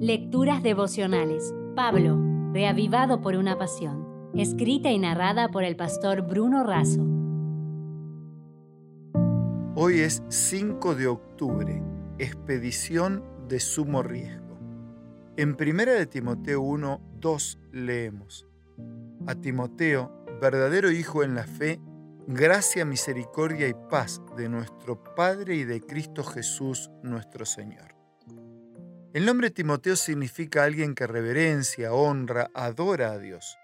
Lecturas devocionales. Pablo, reavivado por una pasión. Escrita y narrada por el pastor Bruno Razo. Hoy es 5 de octubre, expedición de sumo riesgo. En 1 de Timoteo 1, 2 leemos, A Timoteo, verdadero hijo en la fe, gracia, misericordia y paz de nuestro Padre y de Cristo Jesús nuestro Señor. El nombre Timoteo significa alguien que reverencia, honra, adora a Dios.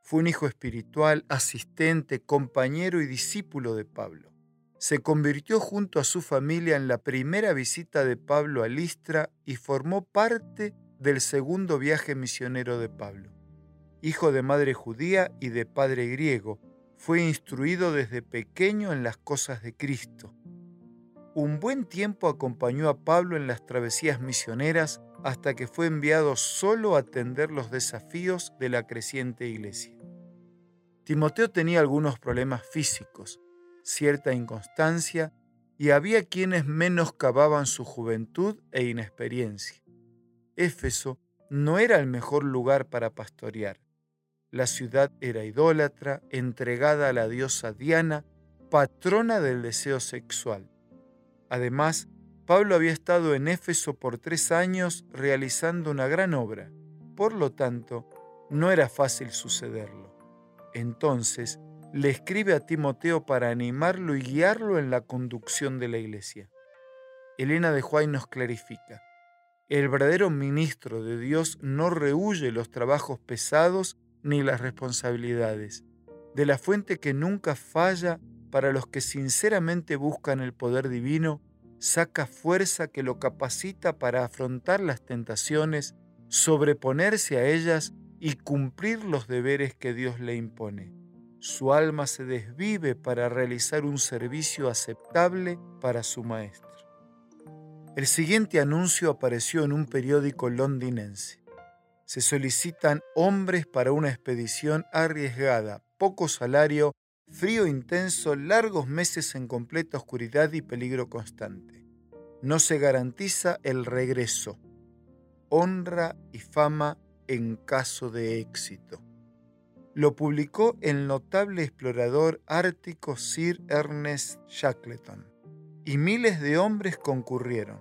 Fue un hijo espiritual, asistente, compañero y discípulo de Pablo. Se convirtió junto a su familia en la primera visita de Pablo a Listra y formó parte del segundo viaje misionero de Pablo. Hijo de madre judía y de padre griego, fue instruido desde pequeño en las cosas de Cristo. Un buen tiempo acompañó a Pablo en las travesías misioneras hasta que fue enviado solo a atender los desafíos de la creciente iglesia. Timoteo tenía algunos problemas físicos, cierta inconstancia y había quienes menoscababan su juventud e inexperiencia. Éfeso no era el mejor lugar para pastorear. La ciudad era idólatra, entregada a la diosa Diana, patrona del deseo sexual. Además, Pablo había estado en Éfeso por tres años realizando una gran obra. Por lo tanto, no era fácil sucederlo. Entonces, le escribe a Timoteo para animarlo y guiarlo en la conducción de la iglesia. Elena de Juárez nos clarifica. El verdadero ministro de Dios no rehuye los trabajos pesados ni las responsabilidades, de la fuente que nunca falla para los que sinceramente buscan el poder divino, saca fuerza que lo capacita para afrontar las tentaciones, sobreponerse a ellas y cumplir los deberes que Dios le impone. Su alma se desvive para realizar un servicio aceptable para su maestro. El siguiente anuncio apareció en un periódico londinense se solicitan hombres para una expedición arriesgada, poco salario, frío intenso, largos meses en completa oscuridad y peligro constante. No se garantiza el regreso. Honra y fama en caso de éxito. Lo publicó el notable explorador ártico Sir Ernest Shackleton, y miles de hombres concurrieron.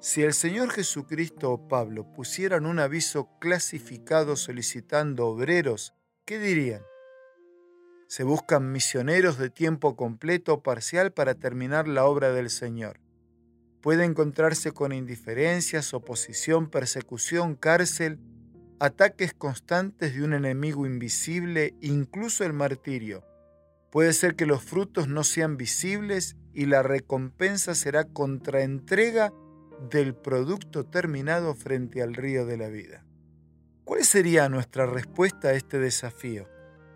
Si el Señor Jesucristo o Pablo pusieran un aviso clasificado solicitando obreros, ¿qué dirían? Se buscan misioneros de tiempo completo o parcial para terminar la obra del Señor. Puede encontrarse con indiferencias, oposición, persecución, cárcel, ataques constantes de un enemigo invisible, incluso el martirio. Puede ser que los frutos no sean visibles y la recompensa será contraentrega del producto terminado frente al río de la vida. ¿Cuál sería nuestra respuesta a este desafío?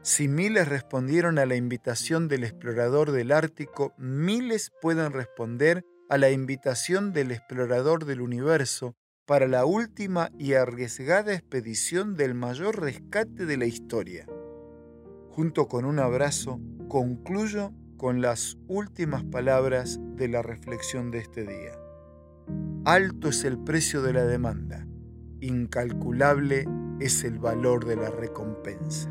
Si miles respondieron a la invitación del explorador del Ártico, miles pueden responder a la invitación del explorador del universo para la última y arriesgada expedición del mayor rescate de la historia. Junto con un abrazo, concluyo con las últimas palabras de la reflexión de este día. Alto es el precio de la demanda, incalculable es el valor de la recompensa.